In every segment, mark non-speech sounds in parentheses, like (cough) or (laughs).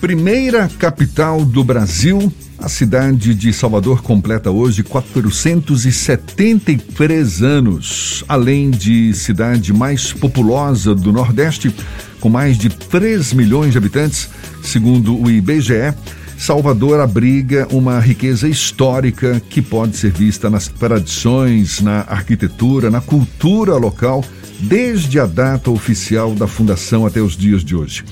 Primeira capital do Brasil, a cidade de Salvador completa hoje 473 anos. Além de cidade mais populosa do Nordeste, com mais de 3 milhões de habitantes, segundo o IBGE, Salvador abriga uma riqueza histórica que pode ser vista nas tradições, na arquitetura, na cultura local, desde a data oficial da fundação até os dias de hoje.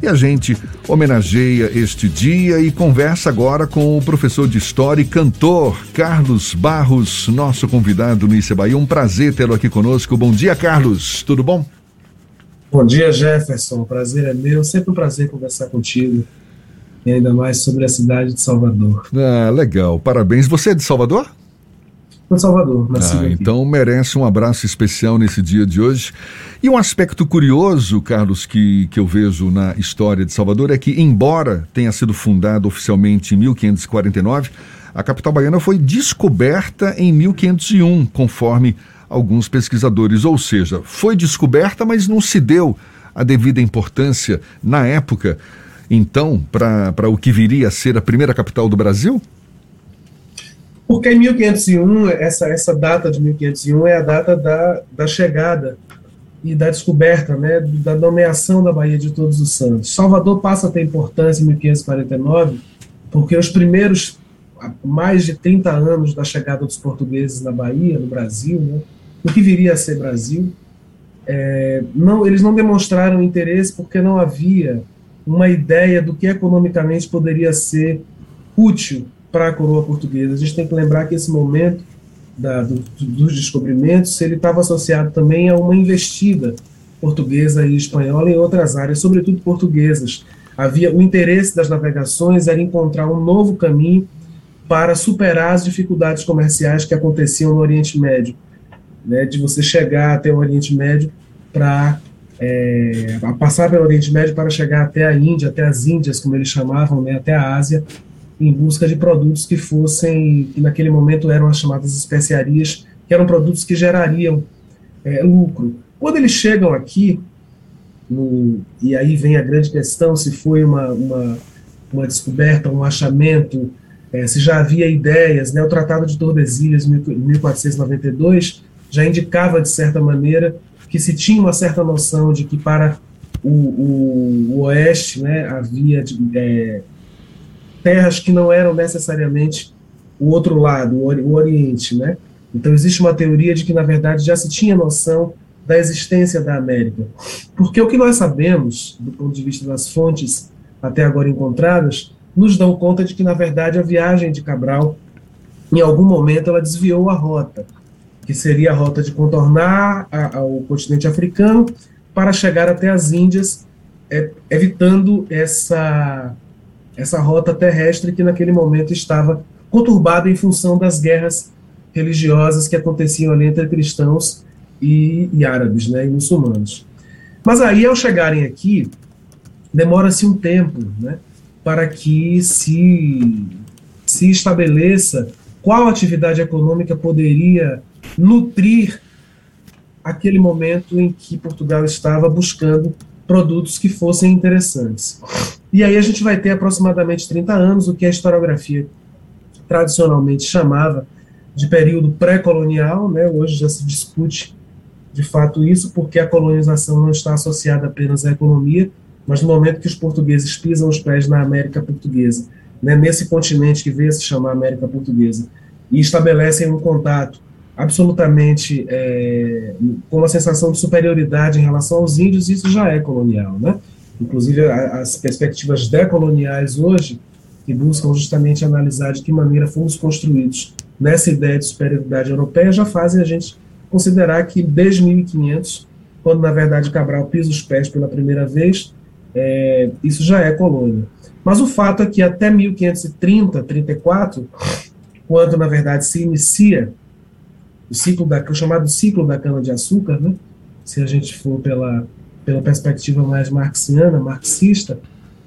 E a gente homenageia este dia e conversa agora com o professor de História e cantor Carlos Barros, nosso convidado no Issa Bahia. Um prazer tê-lo aqui conosco. Bom dia, Carlos. Tudo bom? Bom dia, Jefferson. O prazer é meu. Sempre um prazer conversar contigo. E ainda mais sobre a cidade de Salvador. Ah, legal. Parabéns. Você é de Salvador? Sou Salvador, ah, Então merece um abraço especial nesse dia de hoje. E um aspecto curioso, Carlos, que, que eu vejo na história de Salvador é que, embora tenha sido fundada oficialmente em 1549, a capital baiana foi descoberta em 1501, conforme alguns pesquisadores. Ou seja, foi descoberta, mas não se deu a devida importância na época, então, para o que viria a ser a primeira capital do Brasil? Porque em 1501, essa, essa data de 1501 é a data da, da chegada e da descoberta, né, da nomeação da Baía de Todos os Santos. Salvador passa a ter importância em 1549, porque os primeiros mais de 30 anos da chegada dos portugueses na Bahia, no Brasil, né, o que viria a ser Brasil, é, não, eles não demonstraram interesse porque não havia uma ideia do que economicamente poderia ser útil para a coroa portuguesa. A gente tem que lembrar que esse momento da, do, dos descobrimentos ele estava associado também a uma investida portuguesa e espanhola em outras áreas, sobretudo portuguesas. Havia o interesse das navegações era encontrar um novo caminho para superar as dificuldades comerciais que aconteciam no Oriente Médio, né, de você chegar até o Oriente Médio para é, passar pelo Oriente Médio para chegar até a Índia, até as Índias, como eles chamavam, né, até a Ásia, em busca de produtos que fossem, que naquele momento eram as chamadas especiarias, que eram produtos que gerariam é, lucro. Quando eles chegam aqui, no, e aí vem a grande questão se foi uma, uma, uma descoberta, um achamento, é, se já havia ideias, né, o Tratado de Tordesilhas, em 1492, já indicava, de certa maneira, que se tinha uma certa noção de que para o, o, o Oeste né, havia é, terras que não eram necessariamente o outro lado, o Oriente, né? Então existe uma teoria de que na verdade já se tinha noção da existência da América, porque o que nós sabemos do ponto de vista das fontes até agora encontradas nos dão conta de que na verdade a viagem de Cabral em algum momento ela desviou a rota, que seria a rota de contornar a, continente africano para chegar até as Índias, é, evitando essa essa rota terrestre que naquele momento estava conturbada em função das guerras religiosas que aconteciam ali entre cristãos e, e árabes, né, e muçulmanos. Mas aí, ao chegarem aqui, demora-se um tempo, né, para que se, se estabeleça qual atividade econômica poderia nutrir aquele momento em que Portugal estava buscando produtos que fossem interessantes. E aí a gente vai ter aproximadamente 30 anos, o que a historiografia tradicionalmente chamava de período pré-colonial, né? hoje já se discute de fato isso, porque a colonização não está associada apenas à economia, mas no momento que os portugueses pisam os pés na América Portuguesa, né? nesse continente que veio se chamar América Portuguesa, e estabelecem um contato absolutamente é, com uma sensação de superioridade em relação aos índios, isso já é colonial, né? Inclusive, as perspectivas decoloniais hoje, que buscam justamente analisar de que maneira fomos construídos nessa ideia de superioridade europeia, já fazem a gente considerar que desde 1500, quando na verdade Cabral pisa os pés pela primeira vez, é, isso já é colônia. Mas o fato é que até 1530, 34, quando na verdade se inicia o ciclo da, o chamado ciclo da cana-de-açúcar, né? se a gente for pela pela perspectiva mais marxiana, marxista,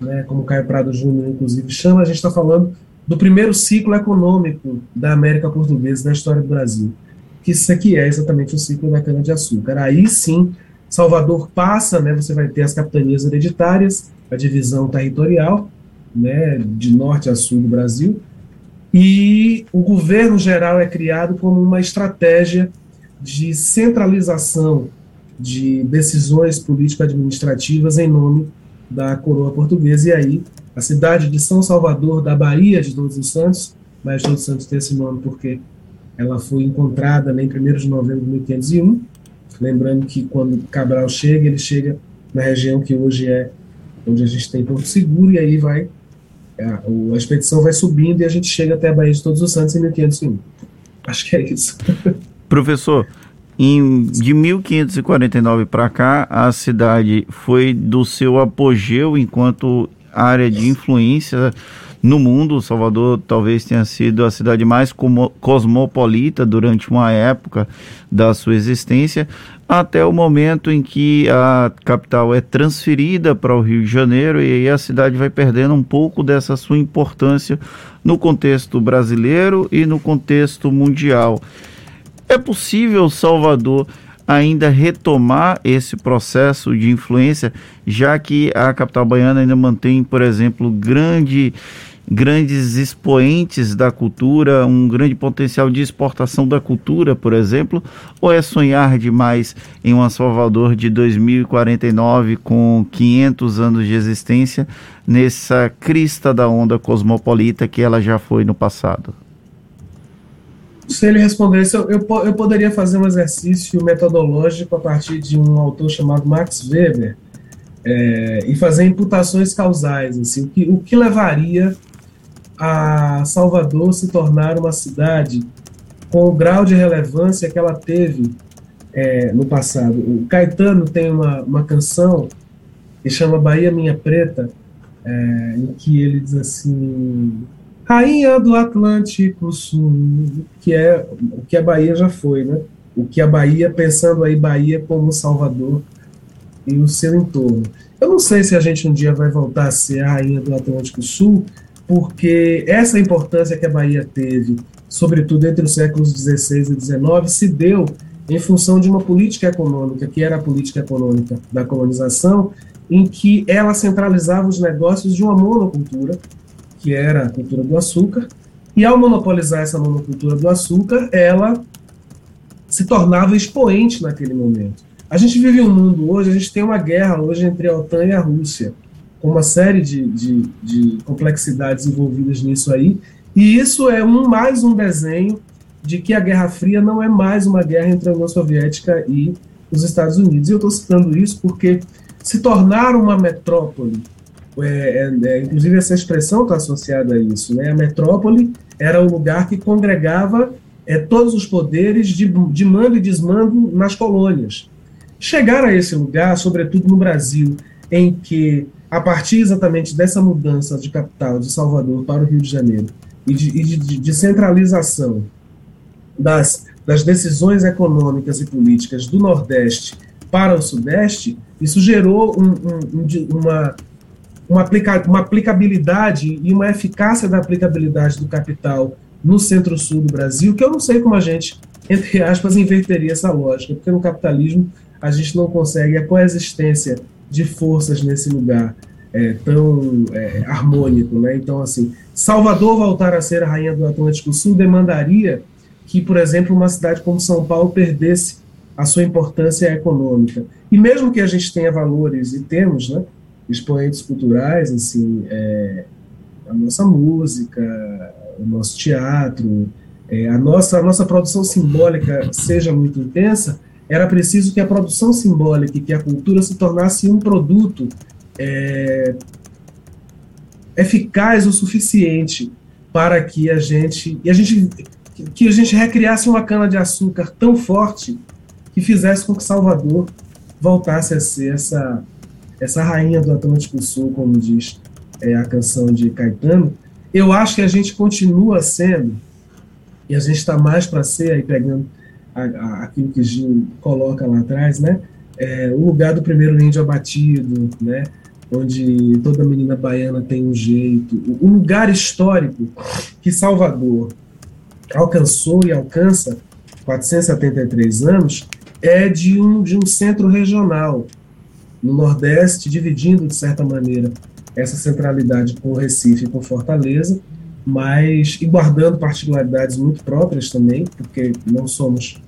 né, como Caio Prado Júnior, inclusive, chama, a gente está falando do primeiro ciclo econômico da América Portuguesa, da história do Brasil, que isso aqui é exatamente o ciclo da cana-de-açúcar. Aí sim, Salvador passa, né, você vai ter as capitanias hereditárias, a divisão territorial, né, de norte a sul do Brasil, e o governo geral é criado como uma estratégia de centralização de decisões político-administrativas em nome da coroa portuguesa. E aí, a cidade de São Salvador, da Bahia de Todos os Santos, mas Todos os Santos tem esse nome porque ela foi encontrada em 1 de novembro de 1501. Lembrando que quando Cabral chega, ele chega na região que hoje é onde a gente tem Porto Seguro, e aí vai a, a expedição vai subindo e a gente chega até a Bahia de Todos os Santos em 1501. Acho que é isso. (laughs) Professor, em, de 1549 para cá, a cidade foi do seu apogeu enquanto área de influência no mundo. Salvador talvez tenha sido a cidade mais cosmopolita durante uma época da sua existência, até o momento em que a capital é transferida para o Rio de Janeiro e aí a cidade vai perdendo um pouco dessa sua importância no contexto brasileiro e no contexto mundial. É possível Salvador ainda retomar esse processo de influência, já que a capital baiana ainda mantém, por exemplo, grande grandes expoentes da cultura, um grande potencial de exportação da cultura, por exemplo, ou é sonhar demais em uma Salvador de 2049 com 500 anos de existência nessa crista da onda cosmopolita que ela já foi no passado? Se ele respondesse, eu, eu, eu poderia fazer um exercício metodológico a partir de um autor chamado Max Weber, é, e fazer imputações causais, assim, o que, o que levaria a Salvador se tornar uma cidade com o grau de relevância que ela teve é, no passado. O Caetano tem uma, uma canção que chama Bahia Minha Preta, é, em que ele diz assim: Rainha do Atlântico Sul, que é o que a Bahia já foi, né? O que a Bahia, pensando aí Bahia como Salvador e o seu entorno. Eu não sei se a gente um dia vai voltar a ser a rainha do Atlântico Sul, porque essa importância que a Bahia teve, sobretudo entre os séculos XVI e XIX, se deu em função de uma política econômica, que era a política econômica da colonização, em que ela centralizava os negócios de uma monocultura, que era a cultura do açúcar, e ao monopolizar essa monocultura do açúcar, ela se tornava expoente naquele momento. A gente vive um mundo hoje, a gente tem uma guerra hoje entre a OTAN e a Rússia com uma série de, de, de complexidades envolvidas nisso aí. E isso é um mais um desenho de que a Guerra Fria não é mais uma guerra entre a União Soviética e os Estados Unidos. E eu estou citando isso porque se tornar uma metrópole, é, é, é, inclusive essa expressão está associada a isso, né? a metrópole era o lugar que congregava é, todos os poderes de, de mando e desmando nas colônias. Chegar a esse lugar, sobretudo no Brasil, em que a partir exatamente dessa mudança de capital de Salvador para o Rio de Janeiro e de, de, de centralização das, das decisões econômicas e políticas do Nordeste para o Sudeste, isso gerou um, um, uma, uma, aplica, uma aplicabilidade e uma eficácia da aplicabilidade do capital no centro-sul do Brasil, que eu não sei como a gente, entre aspas, inverteria essa lógica, porque no capitalismo a gente não consegue a coexistência de forças nesse lugar é, tão é, harmônico. Né? Então, assim, Salvador voltar a ser a rainha do Atlântico Sul demandaria que, por exemplo, uma cidade como São Paulo perdesse a sua importância econômica. E mesmo que a gente tenha valores, e temos, né, expoentes culturais, assim, é, a nossa música, o nosso teatro, é, a, nossa, a nossa produção simbólica seja muito intensa, era preciso que a produção simbólica e que a cultura se tornasse um produto é, eficaz o suficiente para que a gente e a gente que a gente recriasse uma cana de açúcar tão forte que fizesse com que Salvador voltasse a ser essa essa rainha do Atlântico Sul, como diz é, a canção de Caetano. Eu acho que a gente continua sendo e a gente está mais para ser aí pegando a, a, aquilo que Gil coloca lá atrás, né? É, o lugar do primeiro índio abatido, né? onde toda menina baiana tem um jeito. O lugar histórico que Salvador alcançou e alcança 473 anos é de um, de um centro regional no Nordeste, dividindo, de certa maneira, essa centralidade com Recife e com Fortaleza, mas e guardando particularidades muito próprias também, porque não somos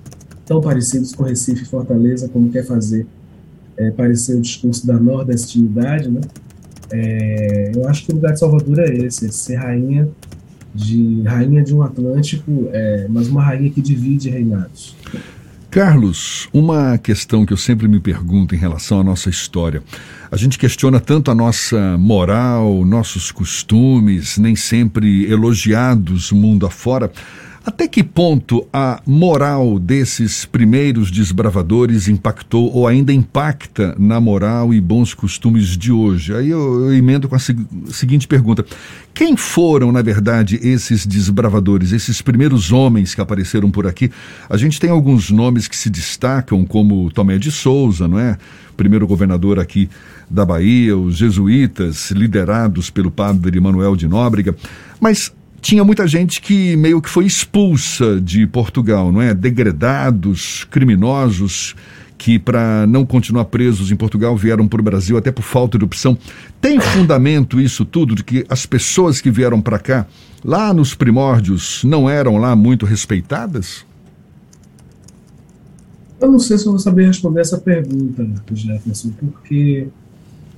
tão parecidos com Recife e Fortaleza como quer fazer é, parecer o discurso da nordestinidade, né? É, eu acho que o lugar de Salvador é esse, é ser rainha de rainha de um Atlântico, é, mas uma rainha que divide reinados. Carlos, uma questão que eu sempre me pergunto em relação à nossa história. A gente questiona tanto a nossa moral, nossos costumes, nem sempre elogiados mundo afora. Até que ponto a moral desses primeiros desbravadores impactou ou ainda impacta na moral e bons costumes de hoje? Aí eu, eu emendo com a seguinte pergunta: quem foram, na verdade, esses desbravadores, esses primeiros homens que apareceram por aqui? A gente tem alguns nomes que se destacam, como Tomé de Souza, não é? Primeiro governador aqui da Bahia, os jesuítas, liderados pelo padre Manuel de Nóbrega. Mas tinha muita gente que meio que foi expulsa de Portugal, não é? Degredados, criminosos que para não continuar presos em Portugal vieram para o Brasil até por falta de opção. Tem fundamento isso tudo de que as pessoas que vieram para cá, lá nos primórdios, não eram lá muito respeitadas? Eu não sei se eu vou saber responder essa pergunta, Jefferson, porque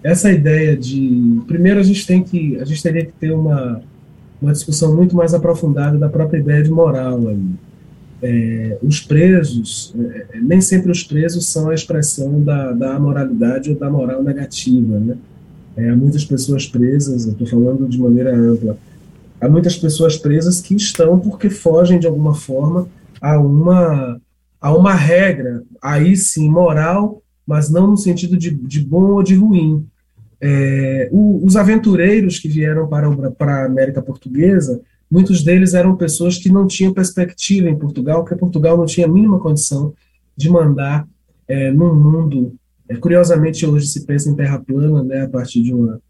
essa ideia de primeiro a gente tem que a gente teria que ter uma uma discussão muito mais aprofundada da própria ideia de moral aí. É, os presos, é, é, nem sempre os presos são a expressão da, da amoralidade ou da moral negativa, né? É, há muitas pessoas presas, estou falando de maneira ampla, há muitas pessoas presas que estão porque fogem de alguma forma a uma, a uma regra, aí sim moral, mas não no sentido de, de bom ou de ruim, é, o, os aventureiros que vieram para, para a América Portuguesa, muitos deles eram pessoas que não tinham perspectiva em Portugal, porque Portugal não tinha a mínima condição de mandar é, num mundo. É, curiosamente, hoje se pensa em terra plana, né, a partir de uma,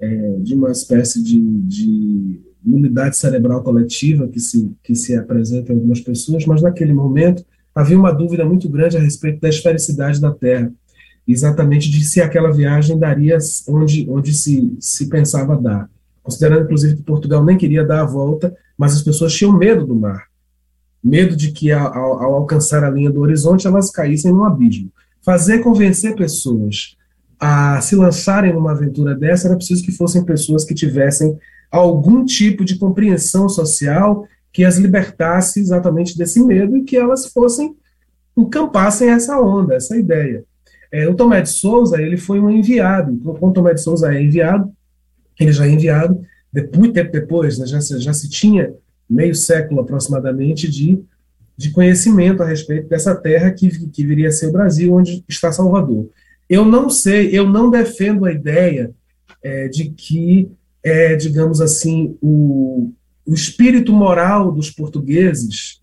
é, de uma espécie de, de unidade cerebral coletiva que se, que se apresenta em algumas pessoas, mas naquele momento havia uma dúvida muito grande a respeito da esfericidade da Terra exatamente de se aquela viagem daria onde, onde se, se pensava dar. Considerando, inclusive, que Portugal nem queria dar a volta, mas as pessoas tinham medo do mar. Medo de que, ao, ao alcançar a linha do horizonte, elas caíssem no abismo. Fazer convencer pessoas a se lançarem numa aventura dessa era preciso que fossem pessoas que tivessem algum tipo de compreensão social que as libertasse exatamente desse medo e que elas fossem encampassem essa onda, essa ideia. É, o Tomé de Souza, ele foi um enviado. Quando o Tomé de Souza é enviado, ele já é enviado, muito tempo depois, né, já, se, já se tinha meio século aproximadamente de, de conhecimento a respeito dessa terra que, que viria a ser o Brasil, onde está Salvador. Eu não sei, eu não defendo a ideia é, de que, é, digamos assim, o, o espírito moral dos portugueses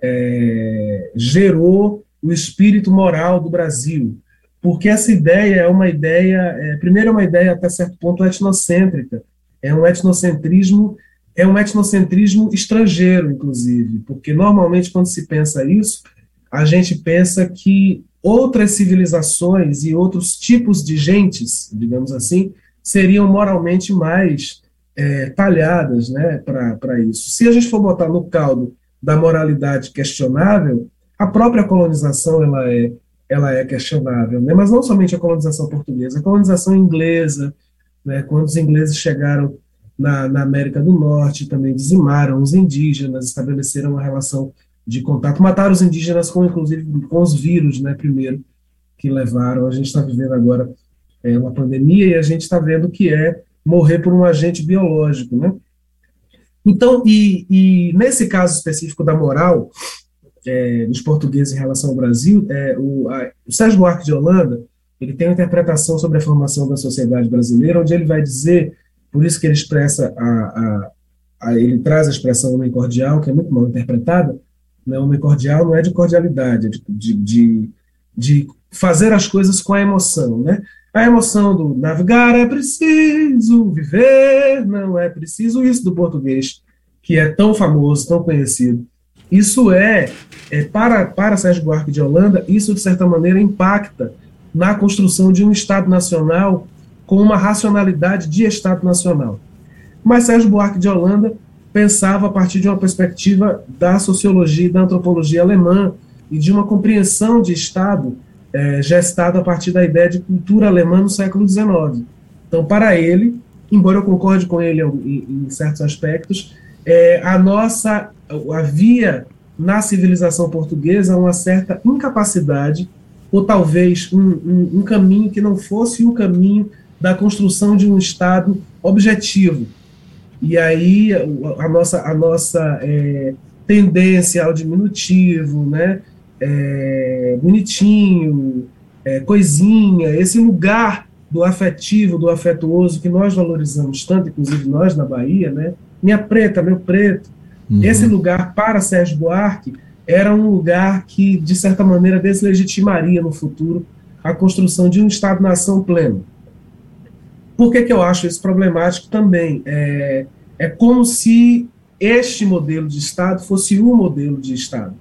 é, gerou o espírito moral do Brasil porque essa ideia é uma ideia, é, primeiro é uma ideia até certo ponto etnocêntrica, é um etnocentrismo, é um etnocentrismo estrangeiro, inclusive, porque normalmente quando se pensa isso, a gente pensa que outras civilizações e outros tipos de gentes, digamos assim, seriam moralmente mais é, talhadas né, para isso. Se a gente for botar no caldo da moralidade questionável, a própria colonização ela é ela é questionável, né? mas não somente a colonização portuguesa, a colonização inglesa, né? quando os ingleses chegaram na, na, América do Norte, também dizimaram os indígenas, estabeleceram uma relação de contato, mataram os indígenas com, inclusive, com os vírus, né, primeiro, que levaram, a gente está vivendo agora é, uma pandemia e a gente está vendo que é morrer por um agente biológico, né? Então, e, e nesse caso específico da moral, é, dos portugueses em relação ao Brasil, é, o, a, o Sérgio Buarque de Holanda, ele tem uma interpretação sobre a formação da sociedade brasileira, onde ele vai dizer, por isso que ele expressa, a, a, a ele traz a expressão homem cordial, que é muito mal interpretada, né, homem cordial não é de cordialidade, é de, de, de, de fazer as coisas com a emoção, né? A emoção do navegar é preciso, viver não é preciso, isso do português, que é tão famoso, tão conhecido. Isso é, é para, para Sérgio Buarque de Holanda, isso de certa maneira impacta na construção de um Estado nacional com uma racionalidade de Estado Nacional. Mas Sérgio Buarque de Holanda pensava a partir de uma perspectiva da sociologia e da antropologia alemã e de uma compreensão de Estado é, gestada a partir da ideia de cultura alemã no século XIX. Então, para ele, embora eu concorde com ele em, em certos aspectos, é, a nossa havia na civilização portuguesa uma certa incapacidade ou talvez um, um, um caminho que não fosse o caminho da construção de um Estado objetivo, e aí a nossa, a nossa é, tendência ao diminutivo, né? É, bonitinho, é, coisinha, esse lugar do afetivo, do afetuoso que nós valorizamos tanto, inclusive nós na Bahia, né? Minha preta, meu preto. Uhum. Esse lugar para Sérgio Buarque era um lugar que, de certa maneira, deslegitimaria no futuro a construção de um Estado-nação pleno. Por que, que eu acho isso problemático também? É, é como se este modelo de Estado fosse o modelo de Estado.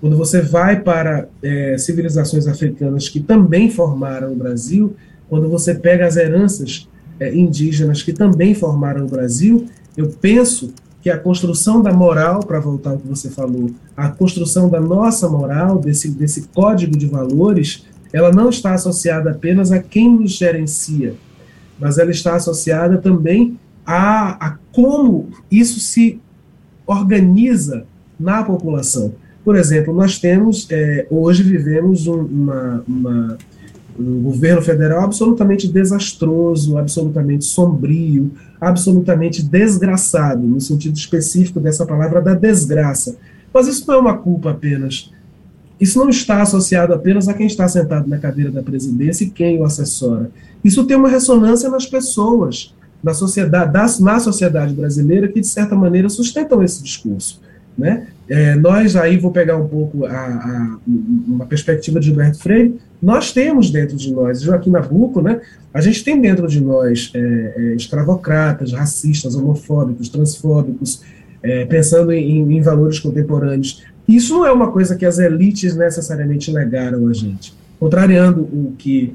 Quando você vai para é, civilizações africanas que também formaram o Brasil, quando você pega as heranças é, indígenas que também formaram o Brasil, eu penso que a construção da moral, para voltar ao que você falou, a construção da nossa moral, desse, desse código de valores, ela não está associada apenas a quem nos gerencia, mas ela está associada também a, a como isso se organiza na população. Por exemplo, nós temos, é, hoje vivemos um, uma, uma, um governo federal absolutamente desastroso, absolutamente sombrio, absolutamente desgraçado, no sentido específico dessa palavra, da desgraça. Mas isso não é uma culpa apenas. Isso não está associado apenas a quem está sentado na cadeira da presidência e quem o assessora. Isso tem uma ressonância nas pessoas na sociedade, na sociedade brasileira que, de certa maneira, sustentam esse discurso. Né? É, nós, aí vou pegar um pouco a, a, uma perspectiva de Gilberto Freire, nós temos dentro de nós, Joaquim Nabuco, né, a gente tem dentro de nós é, é, escravocratas, racistas, homofóbicos, transfóbicos, é, pensando em, em valores contemporâneos. Isso não é uma coisa que as elites necessariamente legaram a gente. Contrariando o que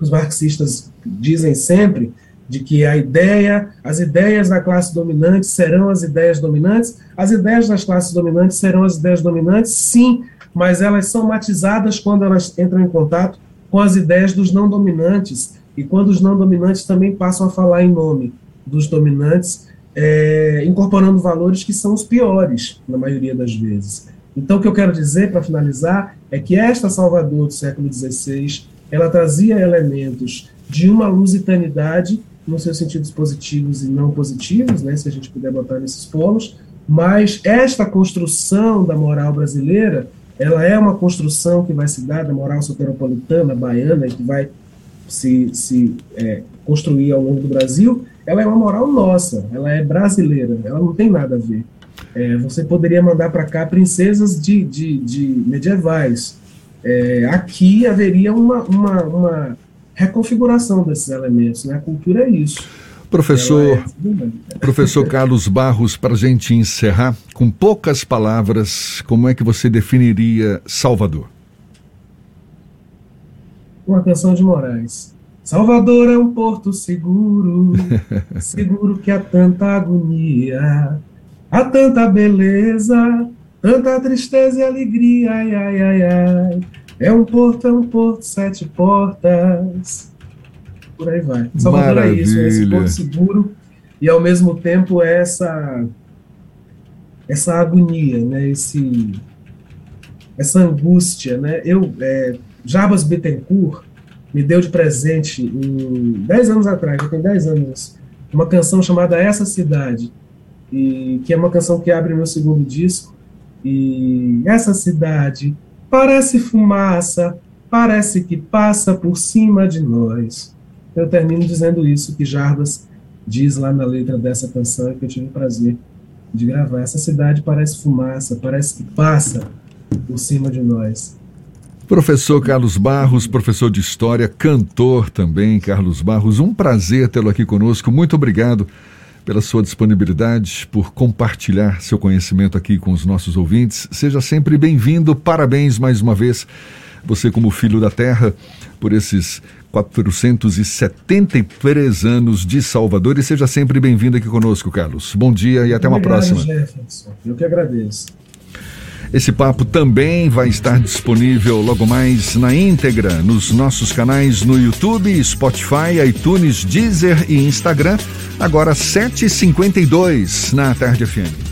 os marxistas dizem sempre, de que a ideia, as ideias da classe dominante serão as ideias dominantes, as ideias das classes dominantes serão as ideias dominantes, sim, mas elas são matizadas quando elas entram em contato com as ideias dos não dominantes, e quando os não dominantes também passam a falar em nome dos dominantes, é, incorporando valores que são os piores, na maioria das vezes. Então, o que eu quero dizer, para finalizar, é que esta Salvador do século XVI, ela trazia elementos de uma lusitanidade nos seus sentidos positivos e não positivos, né, se a gente puder botar nesses polos, mas esta construção da moral brasileira, ela é uma construção que vai se dar da moral soteropolitana, baiana, que vai se, se é, construir ao longo do Brasil, ela é uma moral nossa, ela é brasileira, ela não tem nada a ver. É, você poderia mandar para cá princesas de, de, de medievais. É, aqui haveria uma, uma, uma reconfiguração desses elementos. Né? A cultura é isso. Professor, é professor Carlos Barros, para a gente encerrar, com poucas palavras, como é que você definiria Salvador? Uma canção de Moraes. Salvador é um porto seguro, (laughs) seguro que há tanta agonia, há tanta beleza, tanta tristeza e alegria, ai, ai, ai, ai. É um porto, é um porto, sete portas. Por aí vai. Salvador Maravilha. é isso, é esse porto seguro e ao mesmo tempo é essa essa agonia, né? Esse essa angústia, né? Eu é, Jabas Bittencourt me deu de presente em 10 anos atrás, já tem 10 anos, uma canção chamada Essa Cidade, e que é uma canção que abre meu segundo disco. E essa cidade Parece fumaça, parece que passa por cima de nós. Eu termino dizendo isso que Jarbas diz lá na letra dessa canção que eu tive o prazer de gravar. Essa cidade parece fumaça, parece que passa por cima de nós. Professor Carlos Barros, professor de História, cantor também, Carlos Barros, um prazer tê-lo aqui conosco. Muito obrigado pela sua disponibilidade, por compartilhar seu conhecimento aqui com os nossos ouvintes. Seja sempre bem-vindo. Parabéns mais uma vez, você como filho da terra, por esses 473 anos de Salvador e seja sempre bem-vindo aqui conosco, Carlos. Bom dia e até uma Obrigado, próxima. Jefferson. Eu que agradeço. Esse papo também vai estar disponível logo mais na íntegra nos nossos canais no YouTube, Spotify, iTunes, Deezer e Instagram. Agora 7h52 na Tarde FM.